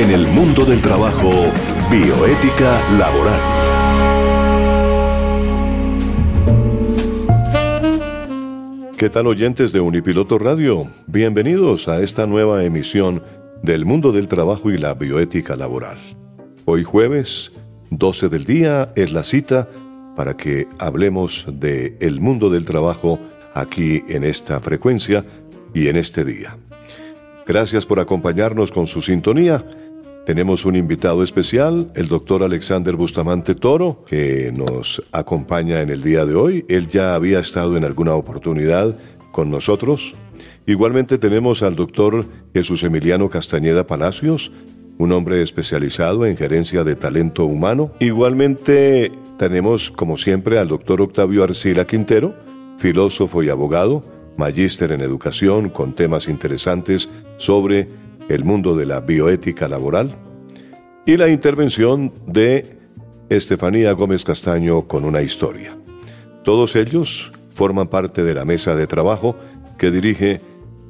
En el mundo del trabajo, bioética laboral. ¿Qué tal oyentes de Unipiloto Radio? Bienvenidos a esta nueva emisión del mundo del trabajo y la bioética laboral. Hoy jueves, 12 del día, es la cita para que hablemos de el mundo del trabajo aquí en esta frecuencia y en este día. Gracias por acompañarnos con su sintonía. Tenemos un invitado especial, el doctor Alexander Bustamante Toro, que nos acompaña en el día de hoy. Él ya había estado en alguna oportunidad con nosotros. Igualmente tenemos al doctor Jesús Emiliano Castañeda Palacios, un hombre especializado en gerencia de talento humano. Igualmente tenemos, como siempre, al doctor Octavio Arcila Quintero, filósofo y abogado, magíster en educación con temas interesantes sobre el mundo de la bioética laboral. Y la intervención de Estefanía Gómez Castaño con una historia. Todos ellos forman parte de la mesa de trabajo que dirige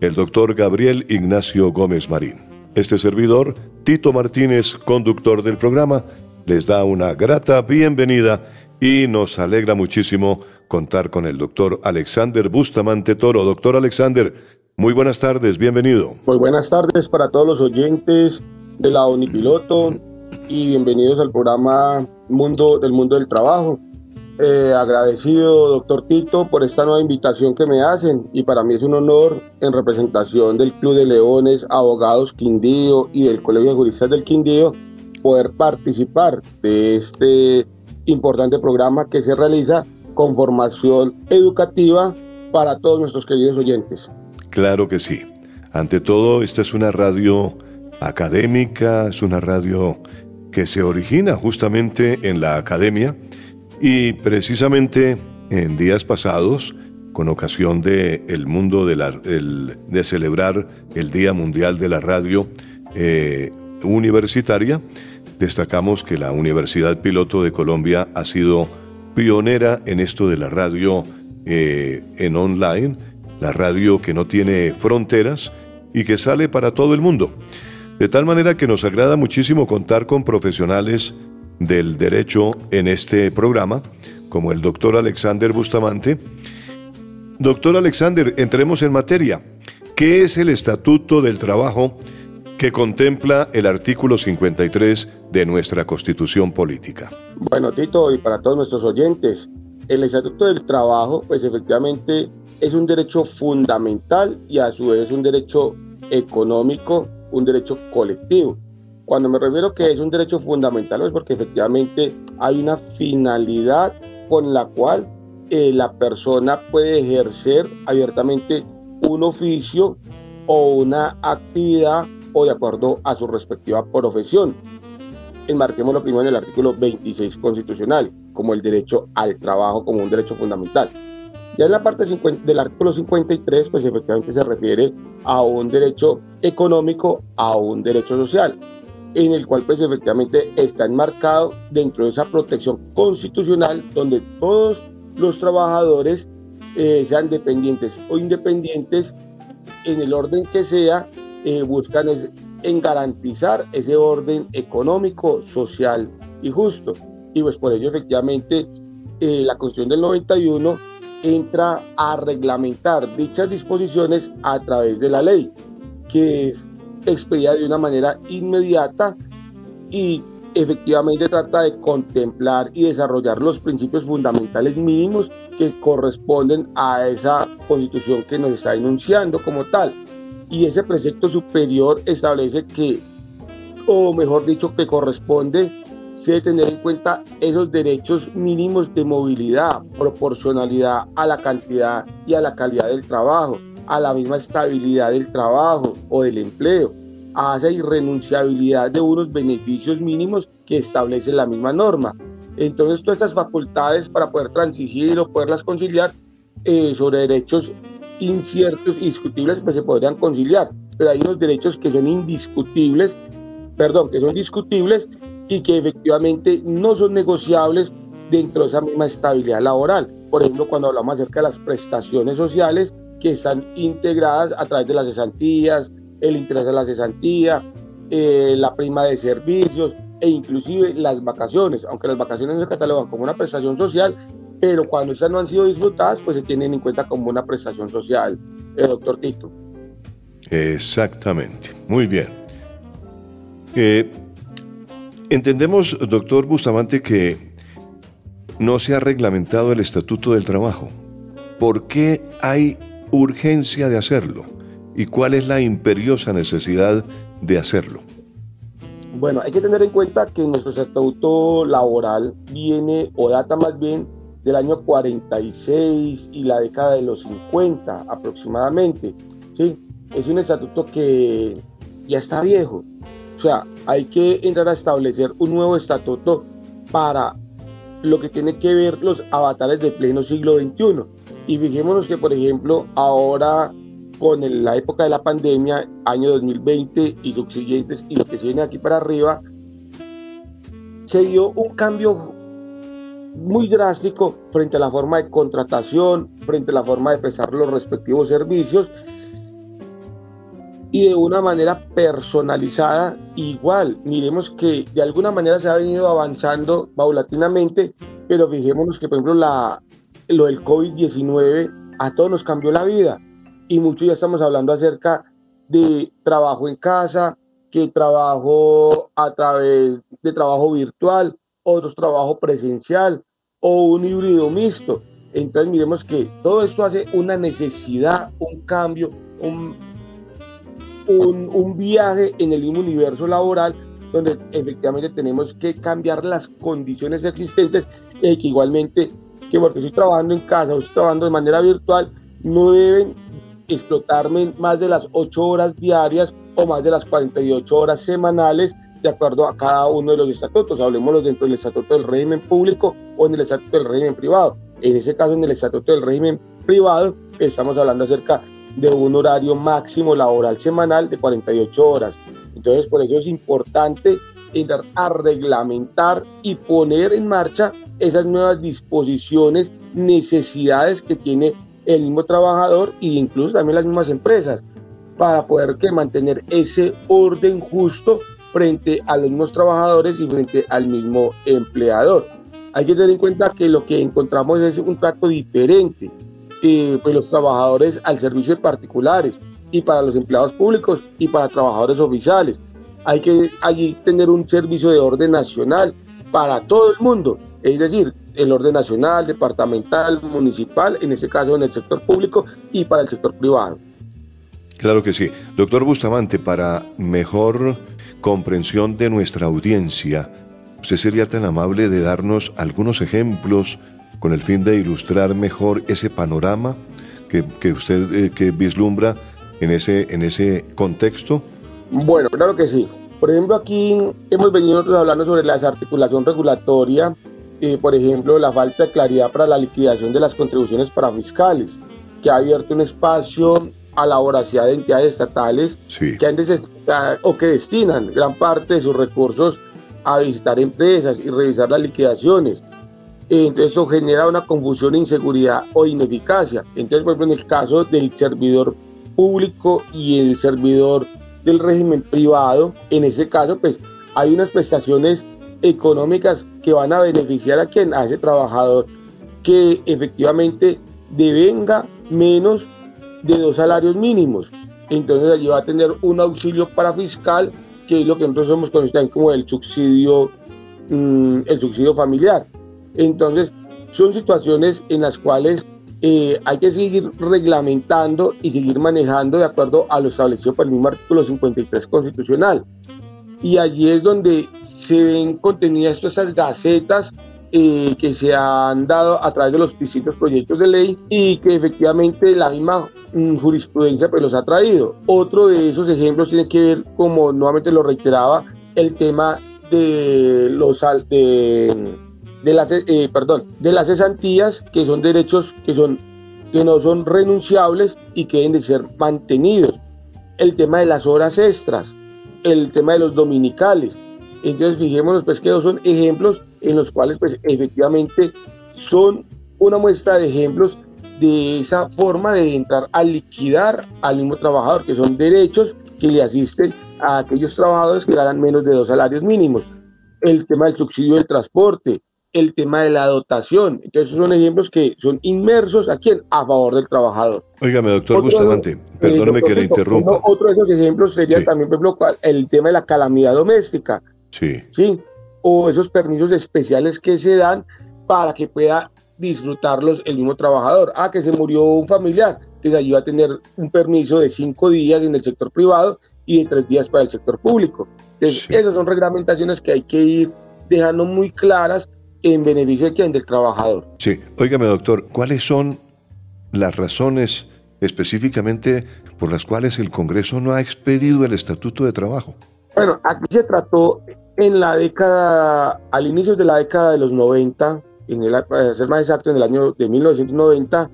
el doctor Gabriel Ignacio Gómez Marín. Este servidor, Tito Martínez, conductor del programa, les da una grata bienvenida y nos alegra muchísimo contar con el doctor Alexander Bustamante Toro. Doctor Alexander, muy buenas tardes, bienvenido. Muy buenas tardes para todos los oyentes de la Unipiloto y bienvenidos al programa Mundo del Mundo del Trabajo. Eh, agradecido, doctor Tito, por esta nueva invitación que me hacen y para mí es un honor en representación del Club de Leones, Abogados Quindío y del Colegio de Juristas del Quindío poder participar de este importante programa que se realiza con formación educativa para todos nuestros queridos oyentes. Claro que sí. Ante todo, esta es una radio académica, es una radio que se origina justamente en la academia y precisamente en días pasados, con ocasión de mundo de, la, de celebrar el Día Mundial de la Radio eh, Universitaria, destacamos que la Universidad Piloto de Colombia ha sido pionera en esto de la radio eh, en online, la radio que no tiene fronteras y que sale para todo el mundo. De tal manera que nos agrada muchísimo contar con profesionales del derecho en este programa, como el doctor Alexander Bustamante. Doctor Alexander, entremos en materia. ¿Qué es el Estatuto del Trabajo que contempla el artículo 53 de nuestra Constitución Política? Bueno, Tito, y para todos nuestros oyentes, el Estatuto del Trabajo, pues efectivamente es un derecho fundamental y a su vez un derecho económico, un derecho colectivo. Cuando me refiero que es un derecho fundamental es porque efectivamente hay una finalidad con la cual eh, la persona puede ejercer abiertamente un oficio o una actividad o de acuerdo a su respectiva profesión. Enmarquémoslo primero en el artículo 26 constitucional, como el derecho al trabajo como un derecho fundamental. Ya en la parte del artículo 53, pues efectivamente se refiere a un derecho económico, a un derecho social en el cual pues efectivamente está enmarcado dentro de esa protección constitucional donde todos los trabajadores eh, sean dependientes o independientes en el orden que sea, eh, buscan en garantizar ese orden económico, social y justo. Y pues por ello efectivamente eh, la Constitución del 91 entra a reglamentar dichas disposiciones a través de la ley, que es expedida de una manera inmediata y efectivamente trata de contemplar y desarrollar los principios fundamentales mínimos que corresponden a esa constitución que nos está enunciando como tal. Y ese precepto superior establece que, o mejor dicho, que corresponde se tener en cuenta esos derechos mínimos de movilidad, proporcionalidad a la cantidad y a la calidad del trabajo, a la misma estabilidad del trabajo o del empleo, a esa irrenunciabilidad de unos beneficios mínimos que establece la misma norma. Entonces, todas estas facultades para poder transigir o poderlas conciliar eh, sobre derechos inciertos y discutibles, pues se podrían conciliar, pero hay unos derechos que son indiscutibles, perdón, que son discutibles y que efectivamente no son negociables dentro de esa misma estabilidad laboral. Por ejemplo, cuando hablamos acerca de las prestaciones sociales, que están integradas a través de las cesantías, el interés de la cesantía, eh, la prima de servicios e inclusive las vacaciones, aunque las vacaciones no se catalogan como una prestación social, pero cuando esas no han sido disfrutadas, pues se tienen en cuenta como una prestación social, eh, doctor Tito. Exactamente, muy bien. Eh, entendemos, doctor Bustamante, que no se ha reglamentado el Estatuto del Trabajo. ¿Por qué hay urgencia de hacerlo? ¿Y cuál es la imperiosa necesidad de hacerlo? Bueno, hay que tener en cuenta que nuestro estatuto laboral viene o data más bien del año 46 y la década de los 50 aproximadamente. ¿sí? Es un estatuto que ya está viejo. O sea, hay que entrar a establecer un nuevo estatuto para lo que tiene que ver los avatares de pleno siglo XXI. Y fijémonos que, por ejemplo, ahora con la época de la pandemia, año 2020 y subsiguientes, y lo que se viene aquí para arriba, se dio un cambio muy drástico frente a la forma de contratación, frente a la forma de prestar los respectivos servicios y de una manera personalizada igual. Miremos que de alguna manera se ha venido avanzando paulatinamente, pero fijémonos que por ejemplo la, lo del COVID-19 a todos nos cambió la vida y mucho ya estamos hablando acerca de trabajo en casa, que trabajo a través de trabajo virtual, otros trabajo presencial o un híbrido mixto. Entonces miremos que todo esto hace una necesidad, un cambio, un, un, viaje en el mismo universo laboral donde efectivamente tenemos que cambiar las condiciones existentes y que igualmente que porque estoy trabajando en casa o estoy trabajando de manera virtual no deben explotarme más de las 8 horas diarias o más de las 48 horas semanales de acuerdo a cada uno de los estatutos. Hablemoslo dentro del estatuto del régimen público o en el estatuto del régimen privado. En ese caso, en el estatuto del régimen privado, estamos hablando acerca de un horario máximo laboral semanal de 48 horas. Entonces, por eso es importante entrar a reglamentar y poner en marcha esas nuevas disposiciones, necesidades que tiene el mismo trabajador e incluso también las mismas empresas para poder que mantener ese orden justo frente a los mismos trabajadores y frente al mismo empleador. Hay que tener en cuenta que lo que encontramos es un trato diferente, eh, pues los trabajadores al servicio de particulares y para los empleados públicos y para trabajadores oficiales. Hay que allí tener un servicio de orden nacional para todo el mundo, es decir, el orden nacional, departamental, municipal, en este caso en el sector público y para el sector privado. Claro que sí. Doctor Bustamante, para mejor comprensión de nuestra audiencia, ¿usted sería tan amable de darnos algunos ejemplos con el fin de ilustrar mejor ese panorama que, que usted eh, que vislumbra en ese, en ese contexto? Bueno, claro que sí. Por ejemplo, aquí hemos venido hablando sobre la desarticulación regulatoria eh, por ejemplo, la falta de claridad para la liquidación de las contribuciones para fiscales, que ha abierto un espacio a la voracidad de entidades estatales que han o que destinan gran parte de sus recursos a visitar empresas y revisar las liquidaciones. Entonces eso genera una confusión, inseguridad o ineficacia. Entonces, por ejemplo, en el caso del servidor público y el servidor del régimen privado, en ese caso, pues hay unas prestaciones económicas que van a beneficiar a quien, a ese trabajador que efectivamente devenga menos de dos salarios mínimos. Entonces allí va a tener un auxilio para fiscal, que es lo que nosotros hemos conocido como el subsidio, mm, el subsidio familiar. Entonces son situaciones en las cuales eh, hay que seguir reglamentando y seguir manejando de acuerdo a lo establecido por el mismo artículo 53 constitucional y allí es donde se ven contenidas todas esas gacetas eh, que se han dado a través de los distintos proyectos de ley y que efectivamente la misma mm, jurisprudencia pues los ha traído. Otro de esos ejemplos tiene que ver, como nuevamente lo reiteraba, el tema de los de las eh, perdón de las cesantías que son derechos que son que no son renunciables y que deben de ser mantenidos. El tema de las horas extras, el tema de los dominicales. Entonces fijémonos pues que son ejemplos en los cuales pues efectivamente son una muestra de ejemplos de esa forma de entrar a liquidar al mismo trabajador, que son derechos que le asisten a aquellos trabajadores que ganan menos de dos salarios mínimos. El tema del subsidio del transporte, el tema de la dotación. Entonces, son ejemplos que son inmersos aquí a favor del trabajador. Óigame, doctor Bustamante, eh, perdóneme que le interrumpa. otro de esos ejemplos sería también, por ejemplo, el tema de la calamidad doméstica. Sí. Sí. O esos permisos especiales que se dan para que pueda disfrutarlos el mismo trabajador. Ah, que se murió un familiar, que allí va a tener un permiso de cinco días en el sector privado y de tres días para el sector público. Entonces, esas son reglamentaciones que hay que ir dejando muy claras en beneficio de quién, del trabajador. Sí, óigame doctor, ¿cuáles son las razones específicamente por las cuales el Congreso no ha expedido el Estatuto de Trabajo? Bueno, aquí se trató en la década, al inicio de la década de los 90, en el, para ser más exacto, en el año de 1990,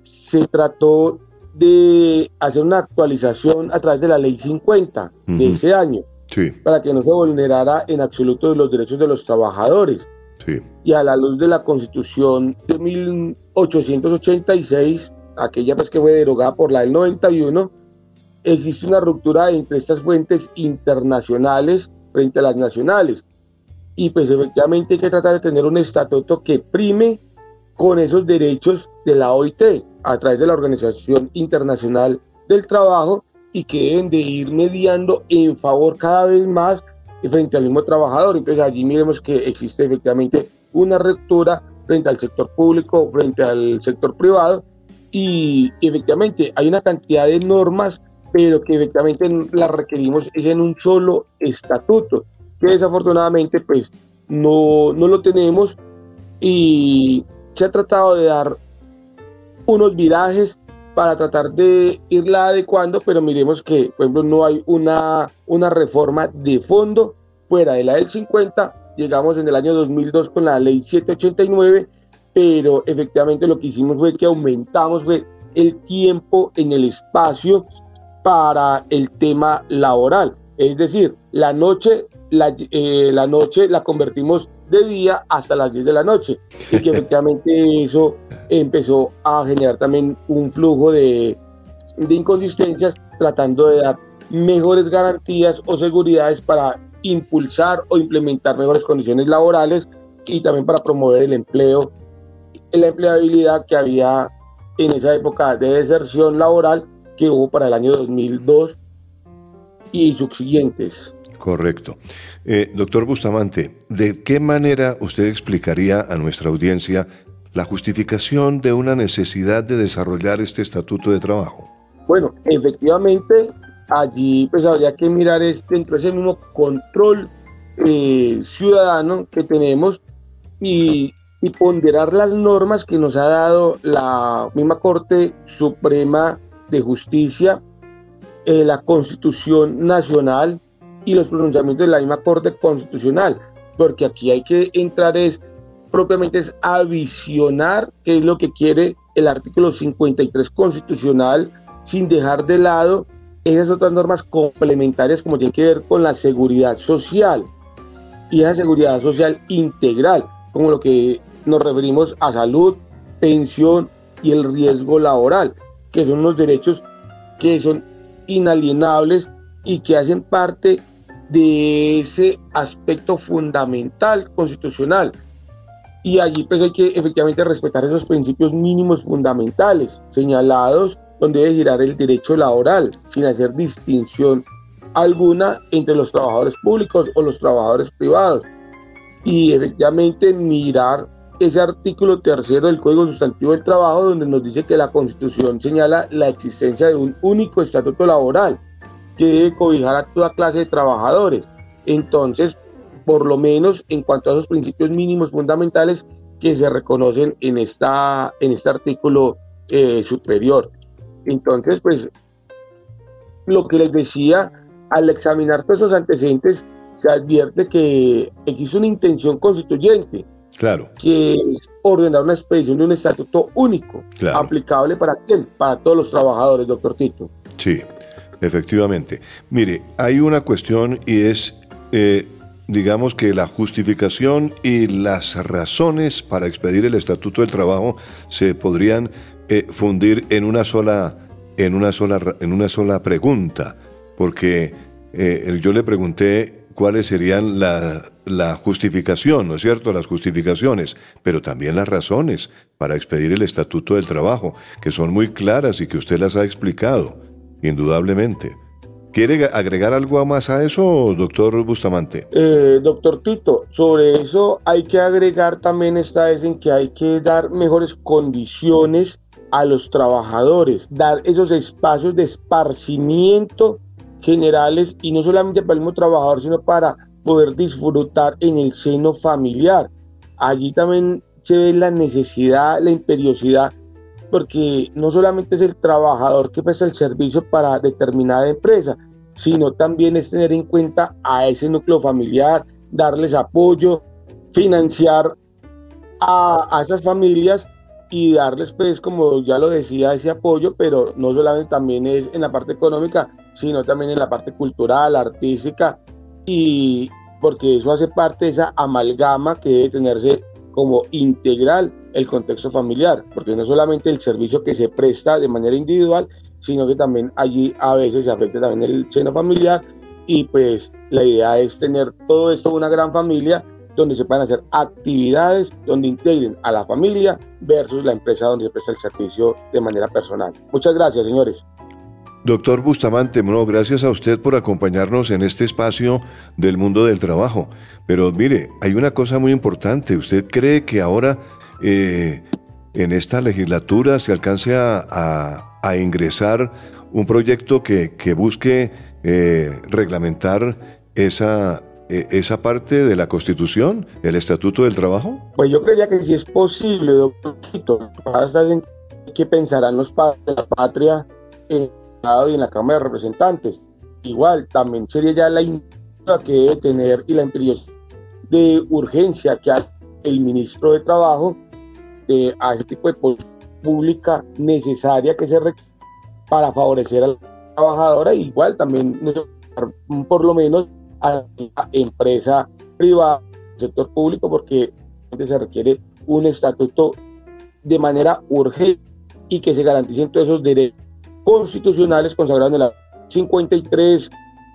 se trató de hacer una actualización a través de la ley 50 de ese año, sí. para que no se vulnerara en absoluto los derechos de los trabajadores. Y a la luz de la constitución de 1886, aquella pues que fue derogada por la del 91, existe una ruptura entre estas fuentes internacionales frente a las nacionales. Y pues efectivamente hay que tratar de tener un estatuto que prime con esos derechos de la OIT a través de la Organización Internacional del Trabajo y que deben de ir mediando en favor cada vez más frente al mismo trabajador. Entonces allí miremos que existe efectivamente una ruptura frente al sector público, frente al sector privado y efectivamente hay una cantidad de normas, pero que efectivamente las requerimos es en un solo estatuto, que desafortunadamente pues no, no lo tenemos y se ha tratado de dar unos virajes para tratar de irla adecuando, pero miremos que, por ejemplo, no hay una, una reforma de fondo fuera de la del 50, llegamos en el año 2002 con la ley 789, pero efectivamente lo que hicimos fue que aumentamos fue el tiempo en el espacio para el tema laboral. Es decir, la noche la, eh, la noche la convertimos de día hasta las 10 de la noche y que efectivamente eso empezó a generar también un flujo de, de inconsistencias tratando de dar mejores garantías o seguridades para impulsar o implementar mejores condiciones laborales y también para promover el empleo, la empleabilidad que había en esa época de deserción laboral que hubo para el año 2002 y subsiguientes. Correcto. Eh, doctor Bustamante, ¿de qué manera usted explicaría a nuestra audiencia la justificación de una necesidad de desarrollar este estatuto de trabajo? Bueno, efectivamente, allí pues habría que mirar dentro de ese mismo control eh, ciudadano que tenemos y, ponderar las normas que nos ha dado la misma Corte Suprema de Justicia, eh, la Constitución Nacional, y los pronunciamientos de la misma Corte Constitucional, porque aquí hay que entrar es propiamente es a visionar qué es lo que quiere el artículo 53 constitucional sin dejar de lado esas otras normas complementarias como tienen que ver con la seguridad social. Y esa seguridad social integral, como lo que nos referimos a salud, pensión y el riesgo laboral, que son unos derechos que son inalienables y que hacen parte de ese aspecto fundamental constitucional. Y allí pues hay que efectivamente respetar esos principios mínimos fundamentales señalados donde debe girar el derecho laboral sin hacer distinción alguna entre los trabajadores públicos o los trabajadores privados. Y efectivamente mirar ese artículo tercero del Código Sustantivo del Trabajo donde nos dice que la Constitución señala la existencia de un único estatuto laboral que debe cobijar a toda clase de trabajadores. Entonces, por lo menos en cuanto a esos principios mínimos fundamentales que se reconocen en, esta, en este artículo eh, superior. Entonces, pues, lo que les decía, al examinar todos esos antecedentes, se advierte que existe una intención constituyente. Claro. Que es ordenar una expedición de un estatuto único, aplicable para quién? Para todos los trabajadores, doctor Tito. Sí. Efectivamente. Mire, hay una cuestión y es, eh, digamos que la justificación y las razones para expedir el Estatuto del Trabajo se podrían eh, fundir en una sola, en una sola, en una sola pregunta. porque eh, yo le pregunté cuáles serían la, la justificación, ¿no es cierto? Las justificaciones, pero también las razones para expedir el Estatuto del Trabajo, que son muy claras y que usted las ha explicado, indudablemente. ¿Quiere agregar algo más a eso, doctor Bustamante? Eh, doctor Tito, sobre eso hay que agregar también esta vez en que hay que dar mejores condiciones a los trabajadores, dar esos espacios de esparcimiento generales y no solamente para el mismo trabajador, sino para poder disfrutar en el seno familiar. Allí también se ve la necesidad, la imperiosidad, porque no solamente es el trabajador que presta el servicio para determinada empresa, sino también es tener en cuenta a ese núcleo familiar, darles apoyo, financiar a, a esas familias y darles, pues, como ya lo decía, ese apoyo, pero no solamente también es en la parte económica, sino también en la parte cultural, artística, y porque eso hace parte de esa amalgama que debe tenerse como integral el contexto familiar, porque no solamente el servicio que se presta de manera individual, sino que también allí a veces se afecta también el seno familiar y pues la idea es tener todo esto una gran familia donde se puedan hacer actividades donde integren a la familia versus la empresa donde se presta el servicio de manera personal. Muchas gracias, señores. Doctor Bustamante, no, gracias a usted por acompañarnos en este espacio del mundo del trabajo. Pero mire, hay una cosa muy importante. ¿Usted cree que ahora eh, en esta legislatura se alcance a, ingresar un proyecto que, busque eh, reglamentar esa, e, esa parte de la Constitución, el Estatuto del Trabajo? Pues yo creía que si es posible, doctor, que pensarán los padres de la patria en el Estado y en la Cámara de Representantes. Igual, también sería ya la que debe tener y la de urgencia que hace el ministro de Trabajo a ese tipo de política pública necesaria que se requiere para favorecer a la trabajadora, igual también por lo menos a la empresa privada, sector público, porque se requiere un estatuto de manera urgente y que se garanticen todos esos derechos constitucionales consagrados en la 53,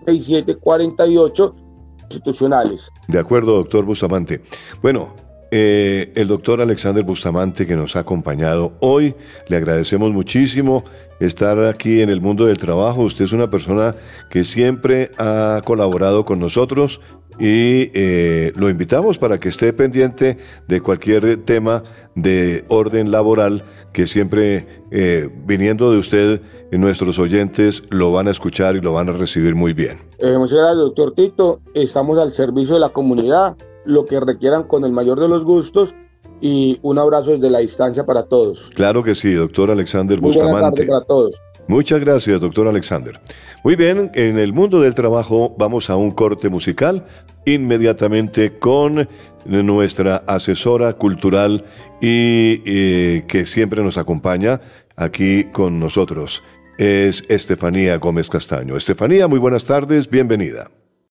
67, 48 constitucionales. De acuerdo, doctor Bustamante. Bueno, eh, el doctor Alexander Bustamante que nos ha acompañado hoy. Le agradecemos muchísimo estar aquí en el mundo del trabajo. Usted es una persona que siempre ha colaborado con nosotros y eh, lo invitamos para que esté pendiente de cualquier tema de orden laboral que siempre eh, viniendo de usted nuestros oyentes lo van a escuchar y lo van a recibir muy bien. muchas gracias, doctor Tito. Estamos al servicio de la comunidad lo que requieran con el mayor de los gustos y un abrazo desde la distancia para todos. Claro que sí, doctor Alexander Bustamante. para todos. Muchas gracias, doctor Alexander. Muy bien, en el mundo del trabajo vamos a un corte musical inmediatamente con nuestra asesora cultural y eh, que siempre nos acompaña aquí con nosotros. Es Estefanía Gómez Castaño. Estefanía, muy buenas tardes, bienvenida.